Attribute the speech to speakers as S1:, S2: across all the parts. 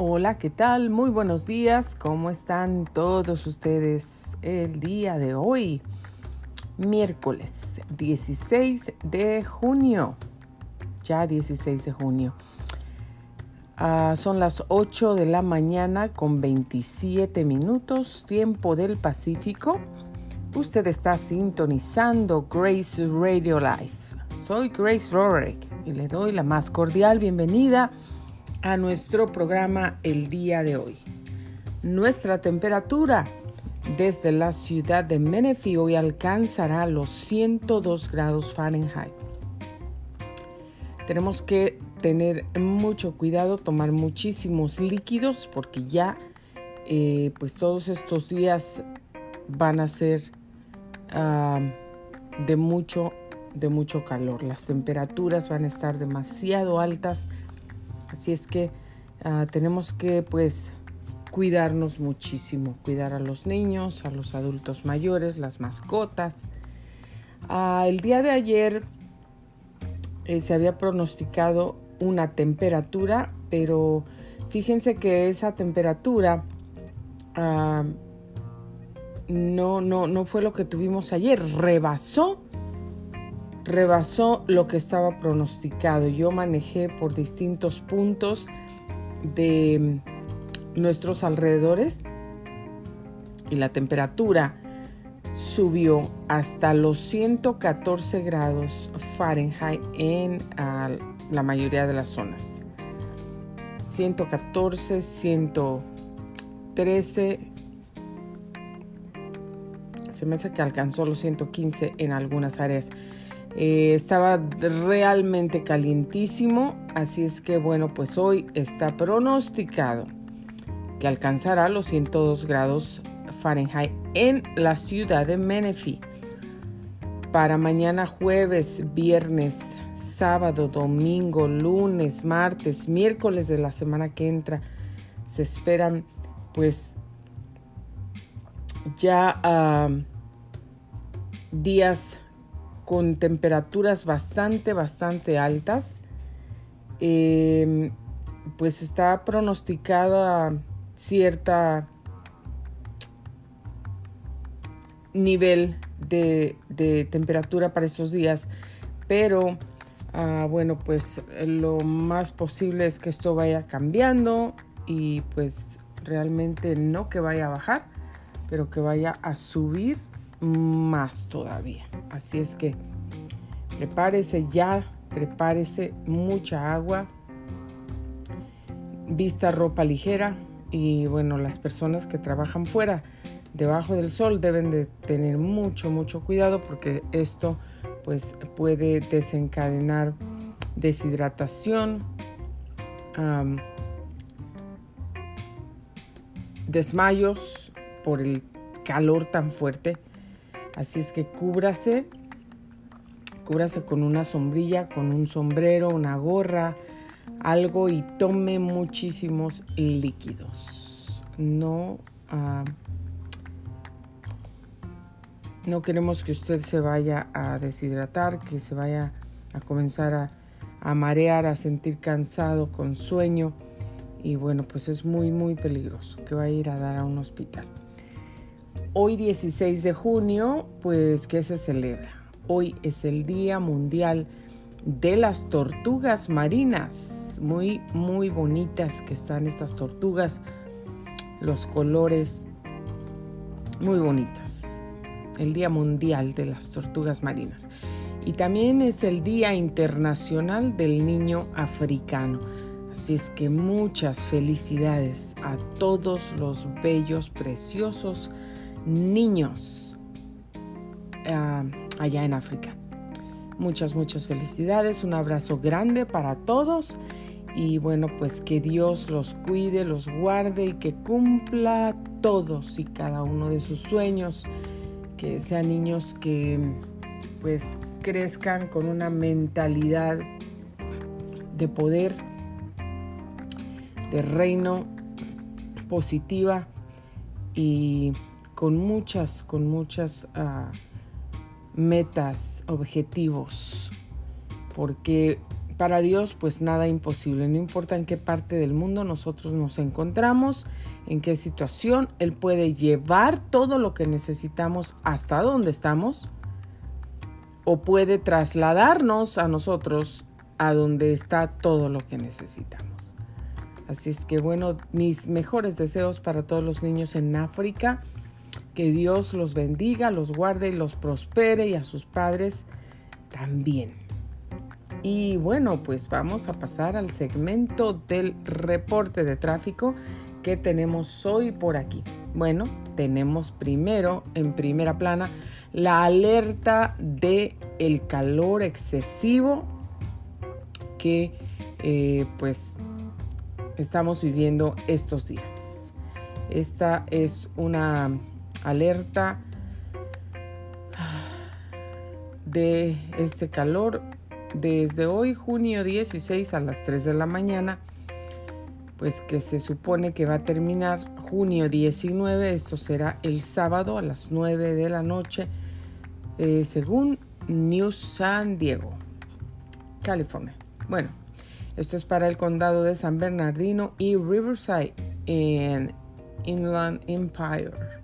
S1: Hola, ¿qué tal? Muy buenos días. ¿Cómo están todos ustedes el día de hoy? Miércoles 16 de junio. Ya 16 de junio. Ah, son las 8 de la mañana con 27 minutos, tiempo del Pacífico. Usted está sintonizando Grace Radio Life. Soy Grace Rorick y le doy la más cordial bienvenida nuestro programa el día de hoy. Nuestra temperatura desde la ciudad de Menifee hoy alcanzará los 102 grados Fahrenheit. Tenemos que tener mucho cuidado, tomar muchísimos líquidos porque ya eh, pues todos estos días van a ser ah, de mucho de mucho calor. Las temperaturas van a estar demasiado altas Así es que ah, tenemos que pues cuidarnos muchísimo, cuidar a los niños, a los adultos mayores, las mascotas. Ah, el día de ayer eh, se había pronosticado una temperatura, pero fíjense que esa temperatura ah, no, no, no fue lo que tuvimos ayer, rebasó rebasó lo que estaba pronosticado. Yo manejé por distintos puntos de nuestros alrededores y la temperatura subió hasta los 114 grados Fahrenheit en la mayoría de las zonas. 114, 113. Se me hace que alcanzó los 115 en algunas áreas. Eh, estaba realmente calientísimo, así es que bueno, pues hoy está pronosticado que alcanzará los 102 grados Fahrenheit en la ciudad de Menifee. Para mañana jueves, viernes, sábado, domingo, lunes, martes, miércoles de la semana que entra, se esperan pues ya ah, días con temperaturas bastante, bastante altas. Em, pues está pronosticada cierta nivel de, temperatura para estos días, pero ah, bueno, pues lo más posible es que esto vaya cambiando y pues realmente no que vaya a bajar, pero que vaya a subir más todavía. Así es que prepárese ya, prepárese mucha agua, vista ropa ligera y bueno, las personas que trabajan fuera debajo del sol deben de tener mucho, mucho cuidado porque esto pues puede desencadenar deshidratación, desmayos por el calor tan fuerte Así es que cúbrase, cúbrase con una sombrilla, con un sombrero, una gorra, algo y tome muchísimos líquidos. No, ah, no queremos que usted se vaya a deshidratar, que se vaya a comenzar a, a marear, a sentir cansado, con sueño. Y bueno, pues es muy, muy peligroso que va a ir a dar a un hospital. Hoy 16 de junio, pues, ¿qué se celebra? Hoy es el Día Mundial de las Tortugas Marinas. Muy, muy bonitas que están estas tortugas. Los colores muy bonitas. El Día Mundial de las Tortugas Marinas. Y también es el Día Internacional del Niño Africano. Así es que muchas felicidades a todos los bellos, preciosos niños ah, allá en África. Muchas, muchas felicidades, un abrazo grande para todos y bueno, pues que Dios los cuide, los guarde y que cumpla todos y cada uno de sus sueños, que sean niños que pues crezcan con una mentalidad de poder, de reino positiva y con muchas, con muchas ah, metas, objetivos, porque para Dios pues nada imposible, no importa en qué parte del mundo nosotros nos encontramos, en qué situación, Él puede llevar todo lo que necesitamos hasta donde estamos o puede trasladarnos a nosotros a donde está todo lo que necesitamos. Así es que bueno, mis mejores deseos para todos los niños en África, que Dios los bendiga, los guarde y los prospere y a sus padres también. Y bueno, pues vamos a pasar al segmento del reporte de tráfico que tenemos hoy por aquí. Bueno, tenemos primero en primera plana la alerta de el calor excesivo que eh, pues estamos viviendo estos días. Esta es una alerta de este calor desde hoy, junio 16 a las 3 de la mañana, pues que se supone que va a terminar junio 19, esto será el sábado a las 9 de la noche, eh, según News San Diego, California. Bueno, esto es para el condado de San Bernardino y Riverside en Inland Empire.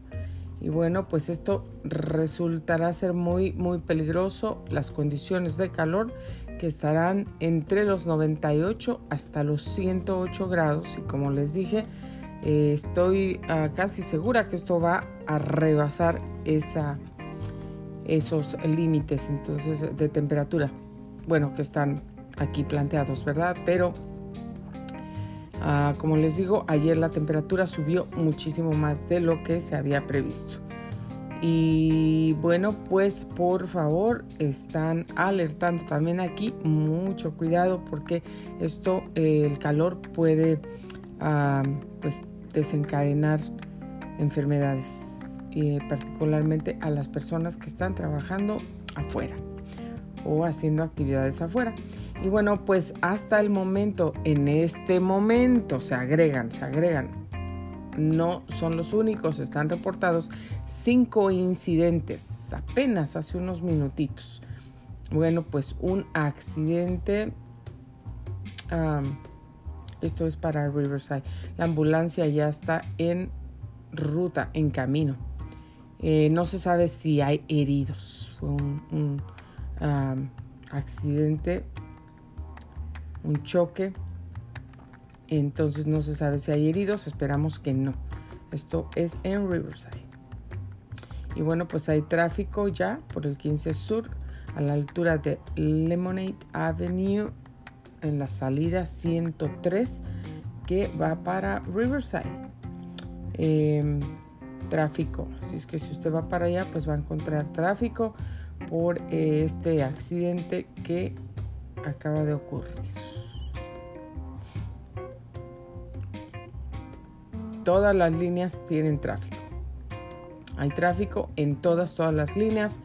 S1: Y bueno, pues esto resultará ser muy, muy peligroso. Las condiciones de calor que estarán entre los 98 hasta los 108 grados. Y como les dije, eh, estoy ah, casi segura que esto va a rebasar esa, esos límites entonces de temperatura. Bueno, que están aquí planteados, ¿verdad? Pero Ah, como les digo, ayer la temperatura subió muchísimo más de lo que se había previsto. Y bueno, pues por favor, están alertando también aquí mucho cuidado porque esto, eh, el calor puede ah, pues desencadenar enfermedades, y particularmente a las personas que están trabajando afuera o haciendo actividades afuera. Y bueno, pues hasta el momento, en este momento se agregan, se agregan, no son los únicos, están reportados cinco incidentes apenas hace unos minutitos. Bueno, pues un accidente, esto es para Riverside, la ambulancia ya está en ruta, en camino. Eh, no se sabe si hay heridos, fue un, accidente un choque. Entonces no se sabe si hay heridos, esperamos que no. Esto es en Riverside. Y bueno, pues hay tráfico ya por el 15 Sur a la altura de Lemonade Avenue en la salida 103 que va para Riverside. Em, tráfico, así es que si usted va para allá, pues va a encontrar tráfico por este accidente que acaba de ocurrir. Todas las líneas tienen tráfico. Hay tráfico en todas, todas las líneas.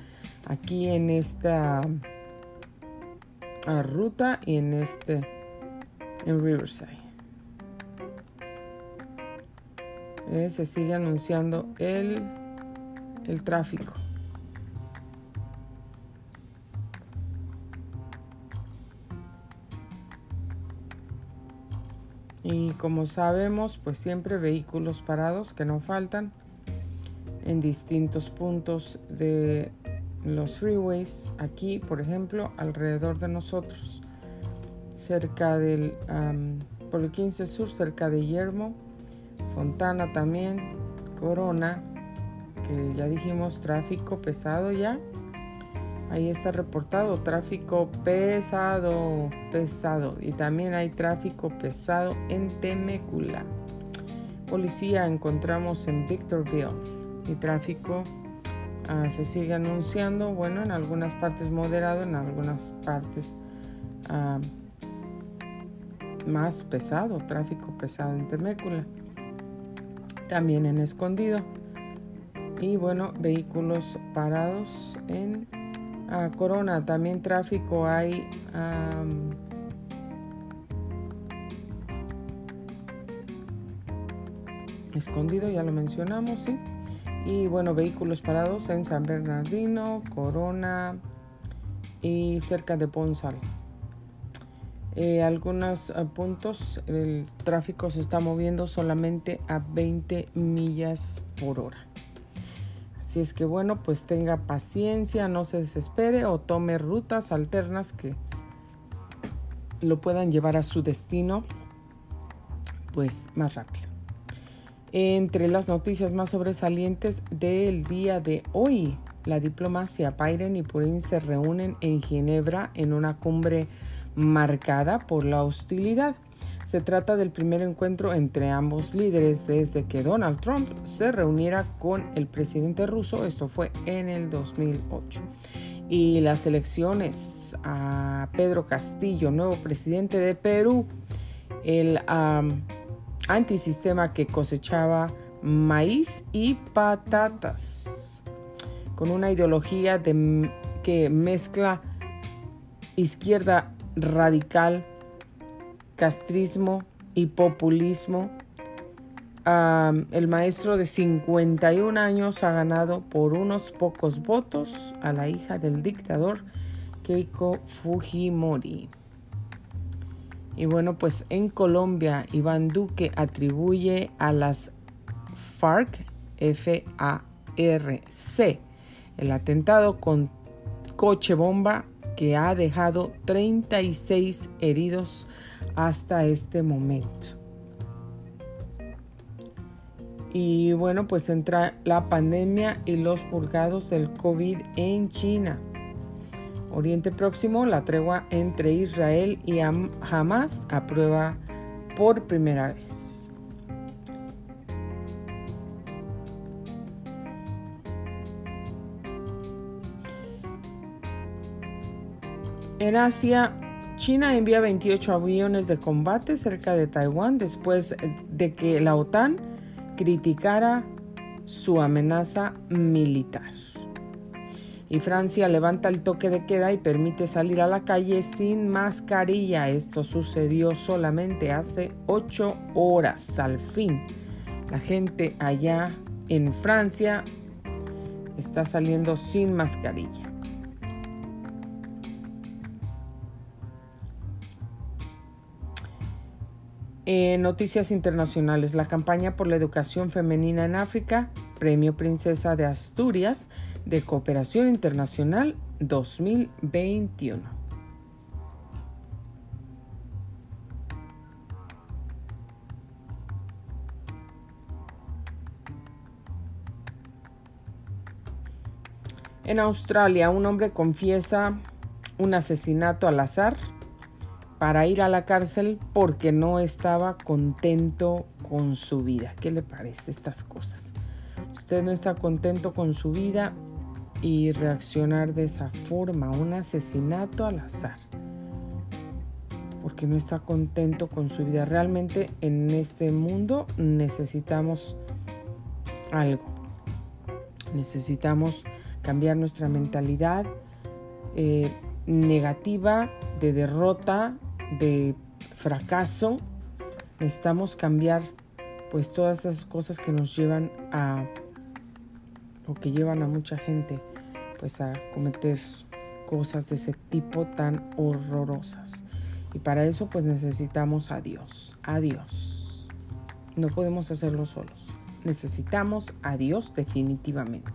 S1: Aquí en esta ah, ruta y en este, en Riverside. Eh, se sigue anunciando el, el tráfico. Como sabemos, pues siempre vehículos parados que no faltan en distintos puntos de los freeways, aquí por ejemplo, alrededor de nosotros, cerca del, por el 15 Sur, cerca de Yermo, Fontana también, Corona, que ya dijimos tráfico pesado ya, Ahí está reportado tráfico pesado, pesado. Y también hay tráfico pesado en Temecula. Policía encontramos en Victorville. Y tráfico ah, se sigue anunciando, bueno, en algunas partes moderado, en algunas partes ah, más pesado, tráfico pesado en Temecula. También en Escondido. Y bueno, vehículos parados en Corona, también tráfico hay. escondido, ya lo mencionamos, ¿sí? Y bueno, vehículos parados en San Bernardino, Corona y cerca de Ponsal. eh, algunos eh, puntos el tráfico se está moviendo solamente a 20 millas por hora. Así es que bueno, pues tenga paciencia, no se desespere o tome rutas alternas que lo puedan llevar a su destino pues más rápido. Entre las noticias más sobresalientes del día de hoy, la diplomacia Biden y Putin se reúnen en Ginebra en una cumbre marcada por la hostilidad. Se trata del primer encuentro entre ambos líderes desde que Donald Trump se reuniera con el presidente ruso. Esto fue en el 2008. Y las elecciones a Pedro Castillo, nuevo presidente de Perú, el antisistema que cosechaba maíz y patatas, con una ideología de, que mezcla izquierda radical, castrismo y populismo. el maestro de 51 años ha ganado por unos pocos votos a la hija del dictador Keiko Fujimori. Y bueno, pues en Colombia, Iván Duque atribuye a las FARC, F-A-R-C, el atentado con coche bomba que ha dejado 36 heridos hasta este momento. Y bueno, pues entra la pandemia y los purgados del COVID en China. Oriente Próximo, la tregua entre Israel y Hamas aprueba por primera vez. En Asia, China envía 28 aviones de combate cerca de Taiwán después de que la OTAN criticara su amenaza militar. Y Francia levanta el toque de queda y permite salir a la calle sin mascarilla. Esto sucedió solamente hace 8 horas. Al fin, la gente allá en Francia está saliendo sin mascarilla. Noticias internacionales, la campaña por la educación femenina en África, Premio Princesa de Asturias de Cooperación Internacional 2021. En Australia, un hombre confiesa un asesinato al azar para ir a la cárcel porque no estaba contento con su vida. ¿Qué le parece estas cosas? Usted no está contento con su vida y reaccionar de esa forma, un asesinato al azar, porque no está contento con su vida. Realmente en este mundo necesitamos algo, necesitamos cambiar nuestra mentalidad eh, negativa de derrota de fracaso, necesitamos cambiar pues todas esas cosas que nos llevan a o que llevan a mucha gente pues a cometer cosas de ese tipo tan horrorosas. Y para eso pues necesitamos a Dios, a Dios. No podemos hacerlo solos. Necesitamos a Dios definitivamente.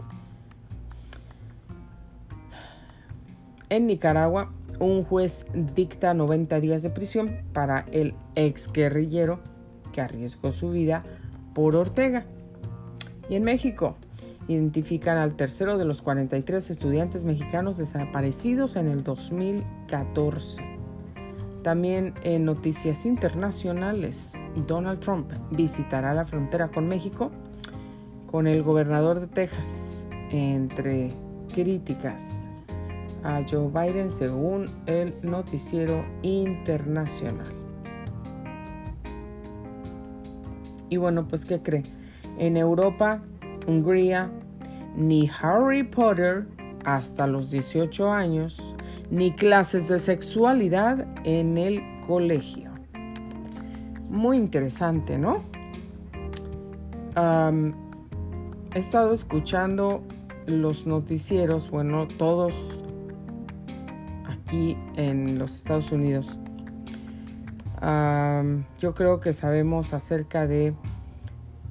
S1: En Nicaragua un juez dicta 90 días de prisión para el ex guerrillero que arriesgó su vida por Ortega. Y en México identifican al tercero de los 43 estudiantes mexicanos desaparecidos en el 2014. También en noticias internacionales, Donald Trump visitará la frontera con México con el gobernador de Texas entre críticas a Joe Biden según el noticiero internacional. Y bueno, pues ¿qué cree? En Europa, Hungría, ni Harry Potter hasta los 18 años, ni clases de sexualidad en el colegio. Muy interesante, ¿no? he estado escuchando los noticieros, bueno, todos en los Estados Unidos. yo creo que sabemos acerca de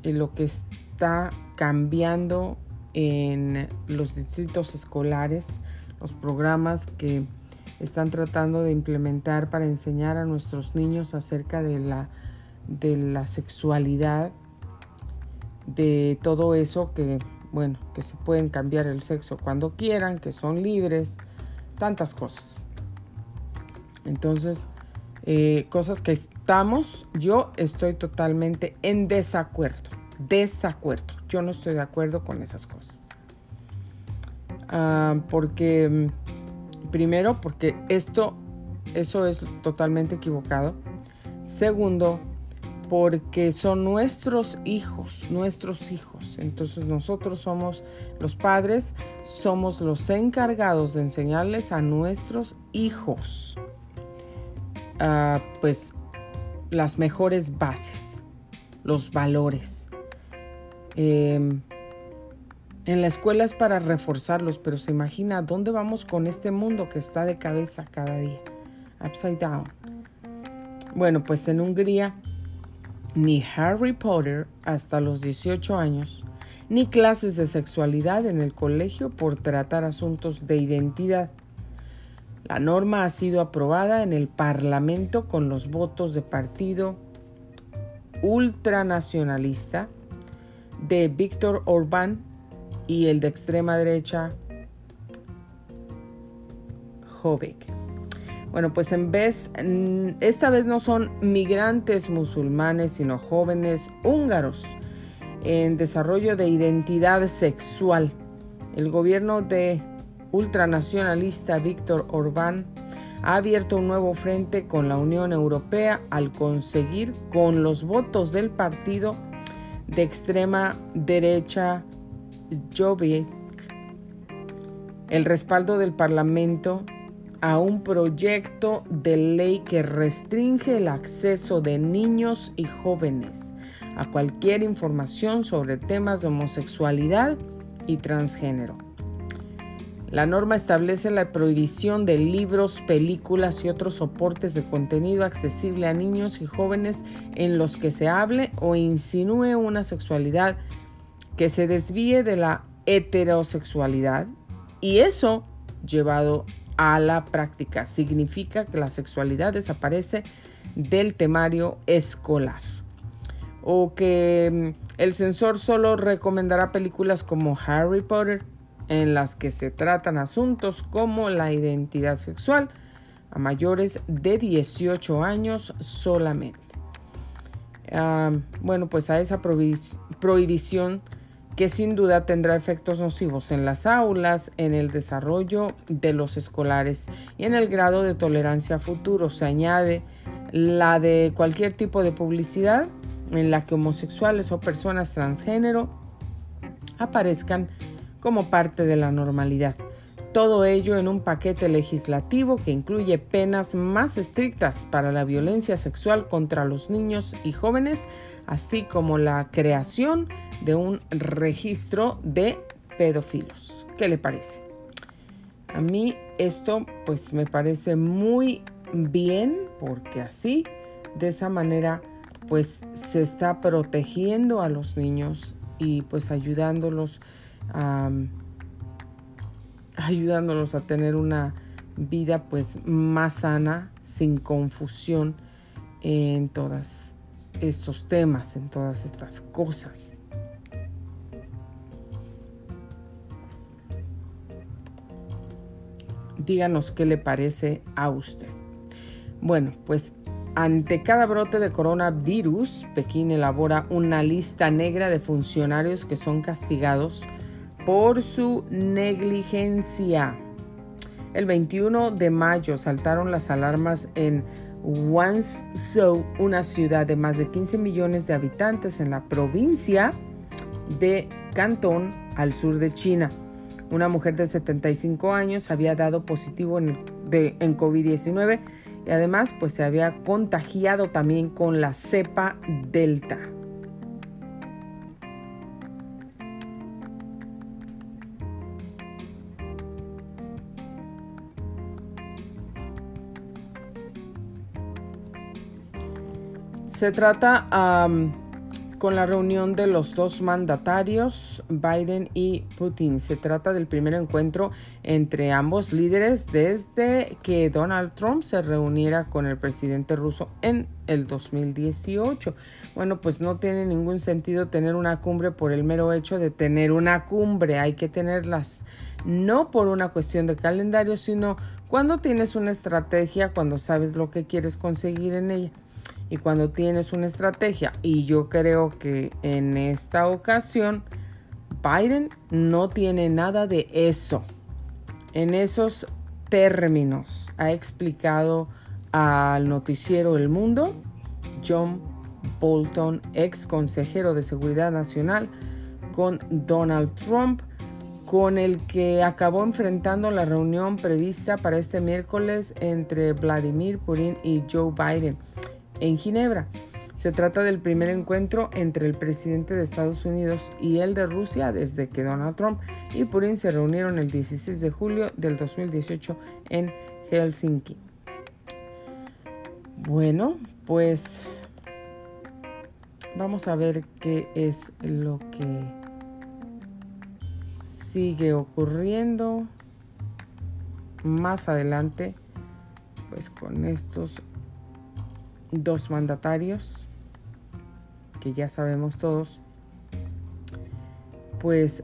S1: eh, lo que está cambiando en los distritos escolares, los programas que están tratando de implementar para enseñar a nuestros niños acerca de la, de la sexualidad, de todo eso que, bueno, que se pueden cambiar el sexo cuando quieran, que son libres, tantas cosas. Entonces, eh, cosas que estamos, yo estoy totalmente en desacuerdo, desacuerdo. Yo no estoy de acuerdo con esas cosas. Ah, porque, mm, primero, porque esto, eso es totalmente equivocado. Segundo, porque son nuestros hijos, nuestros hijos. Entonces nosotros somos los padres, somos los encargados de enseñarles a nuestros hijos pues las mejores bases, los valores. Em, en la escuela es para reforzarlos, pero se imagina dónde vamos con este mundo que está de cabeza cada día, upside down. Bueno, pues en Hungría ni Harry Potter hasta los 18 años, ni clases de sexualidad en el colegio por tratar asuntos de identidad. La norma ha sido aprobada en el Parlamento con los votos de partido ultranacionalista de Víctor Orbán y el de extrema derecha Jobbik. Bueno, pues en vez, esta vez no son migrantes musulmanes, sino jóvenes húngaros en desarrollo de identidad sexual. El gobierno de ultranacionalista Víctor Orbán ha abierto un nuevo frente con la Unión Europea al conseguir con los votos del partido de extrema derecha Jobbik el respaldo del Parlamento a un proyecto de ley que restringe el acceso de niños y jóvenes a cualquier información sobre temas de homosexualidad y transgénero. La norma establece la prohibición de libros, películas y otros soportes de contenido accesible a niños y jóvenes en los que se hable o insinúe una sexualidad que se desvíe de la heterosexualidad y eso llevado a la práctica significa que la sexualidad desaparece del temario escolar o que mm, el censor solo recomendará películas como Harry Potter en las que se tratan asuntos como la identidad sexual a mayores de 18 años solamente. Ah, bueno, pues a esa prohibición que sin duda tendrá efectos nocivos en las aulas, en el desarrollo de los escolares y en el grado de tolerancia futuro. Se añade la de cualquier tipo de publicidad en la que homosexuales o personas transgénero aparezcan como parte de la normalidad. Todo ello en un paquete legislativo que incluye penas más estrictas para la violencia sexual contra los niños y jóvenes, así como la creación de un registro de pedófilos. ¿Qué le parece? A mí esto pues me parece muy bien porque así, de esa manera, pues se está protegiendo a los niños y pues ayudándolos ayudándolos a tener una vida pues más sana, sin confusión en todos estos temas, en todas estas cosas. Díganos qué le parece a usted. Bueno, pues ante cada brote de coronavirus, Pekín elabora una lista negra de funcionarios que son castigados por su negligencia. El 21 de mayo saltaron las alarmas en Guangzhou, una ciudad de más de 15 millones de habitantes en la provincia de Cantón, al sur de China. Una mujer de 75 años había dado positivo en, en COVID-19 y además pues se había contagiado también con la cepa Delta. Se trata con la reunión de los dos mandatarios, Biden y Putin. Se trata del primer encuentro entre ambos líderes desde que Donald Trump se reuniera con el presidente ruso en el 2018. Bueno, pues no tiene ningún sentido tener una cumbre por el mero hecho de tener una cumbre. Hay que tenerlas no por una cuestión de calendario, sino cuando tienes una estrategia, cuando sabes lo que quieres conseguir en ella y cuando tienes una estrategia. Y yo creo que en esta ocasión Biden no tiene nada de eso. En esos términos ha explicado al noticiero El Mundo John Bolton, ex consejero de Seguridad Nacional, con Donald Trump, con el que acabó enfrentando la reunión prevista para este miércoles entre Vladimir Putin y Joe Biden en Ginebra. Se trata del primer encuentro entre el presidente de Estados Unidos y el de Rusia desde que Donald Trump y Putin se reunieron el 16 de julio del 2018 en Helsinki. Bueno, pues vamos a ver qué es lo que sigue ocurriendo más adelante pues con estos dos mandatarios, que ya sabemos todos, pues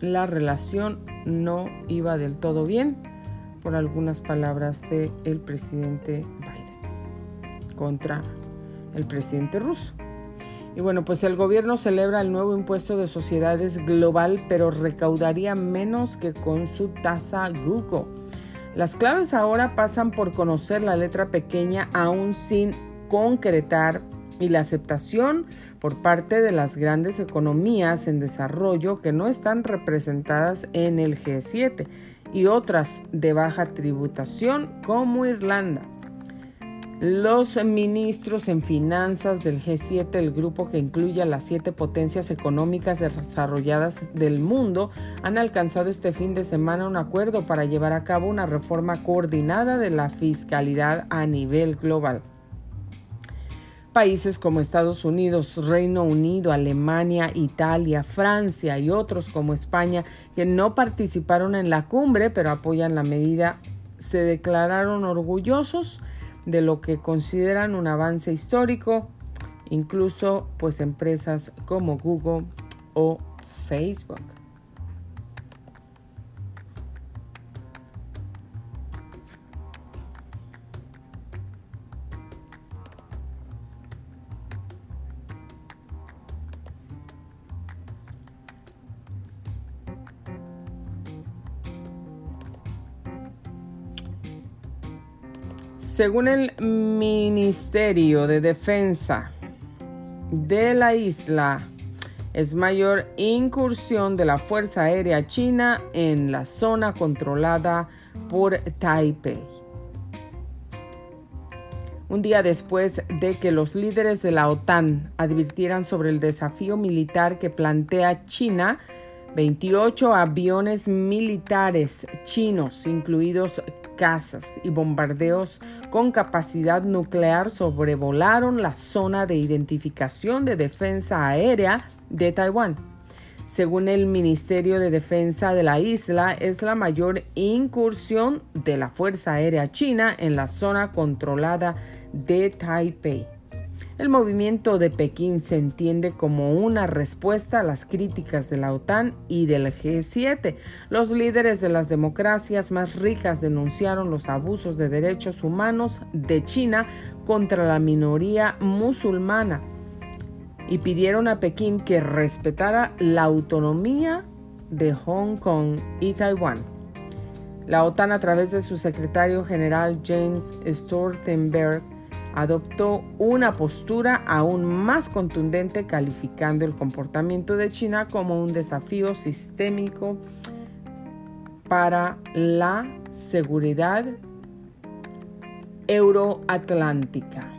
S1: la relación no iba del todo bien por algunas palabras del el presidente Biden contra el presidente ruso. Y bueno, pues el gobierno celebra el nuevo impuesto de sociedades global, pero recaudaría menos que con su tasa Google. Las claves ahora pasan por conocer la letra pequeña aún sin concretar y la aceptación por parte de las grandes economías en desarrollo que no están representadas en el G7 y otras de baja tributación como Irlanda. Los ministros en finanzas del G7, el grupo que incluye a las siete potencias económicas desarrolladas del mundo, han alcanzado este fin de semana un acuerdo para llevar a cabo una reforma coordinada de la fiscalidad a nivel global. Países como Estados Unidos, Reino Unido, Alemania, Italia, Francia y otros como España, que no participaron en la cumbre pero apoyan la medida, se declararon orgullosos de lo que consideran un avance histórico, incluso pues empresas como Google o Facebook. Según el Ministerio de Defensa de la isla, es mayor incursión de la Fuerza Aérea China en la zona controlada por Taipei. Un día después de que los líderes de la OTAN advirtieran sobre el desafío militar que plantea China, 28 aviones militares chinos, incluidos cazas y bombardeos con capacidad nuclear sobrevolaron la zona de identificación de defensa aérea de Taiwán. Según el Ministerio de Defensa de la isla, es la mayor incursión de la Fuerza Aérea China en la zona controlada de Taipei. El movimiento de Pekín se entiende como una respuesta a las críticas de la OTAN y del G7. Los líderes de las democracias más ricas denunciaron los abusos de derechos humanos de China contra la minoría musulmana y pidieron a Pekín que respetara la autonomía de Hong Kong y Taiwán. La OTAN a través de su secretario general James Stoltenberg adoptó una postura aún más contundente calificando el comportamiento de China como un desafío sistémico para la seguridad euroatlántica.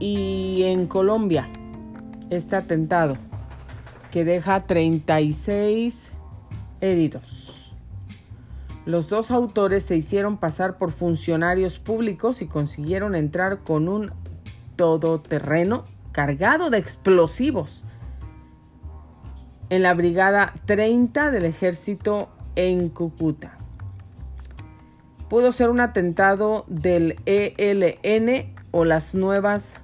S1: Y en Colombia, este atentado que deja 36 heridos. Los dos autores se hicieron pasar por funcionarios públicos y consiguieron entrar con un todoterreno cargado de explosivos en la Brigada 30 del Ejército en Cúcuta. Pudo ser un atentado del ELN o las nuevas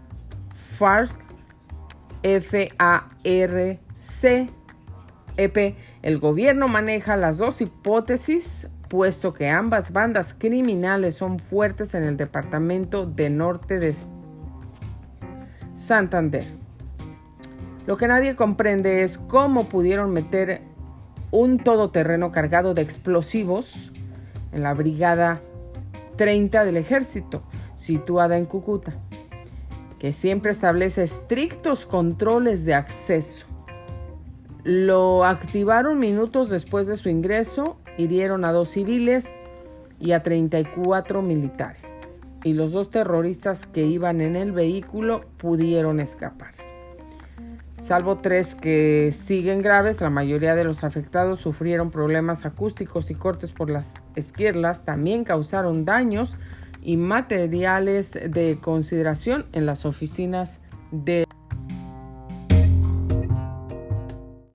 S1: FARC, F-A-R-C, EP. El gobierno maneja las dos hipótesis, puesto que ambas bandas criminales son fuertes en el departamento de norte de Santander. Lo que nadie comprende es cómo pudieron meter un todoterreno cargado de explosivos en la brigada 30 del ejército, situada en Cúcuta, que siempre establece estrictos controles de acceso. Lo activaron minutos después de su ingreso, hirieron a dos civiles y a 34 militares y los dos terroristas que iban en el vehículo pudieron escapar. Salvo tres que siguen graves, la mayoría de los afectados sufrieron problemas acústicos y cortes por las esquirlas, también causaron daños y materiales de consideración en las oficinas de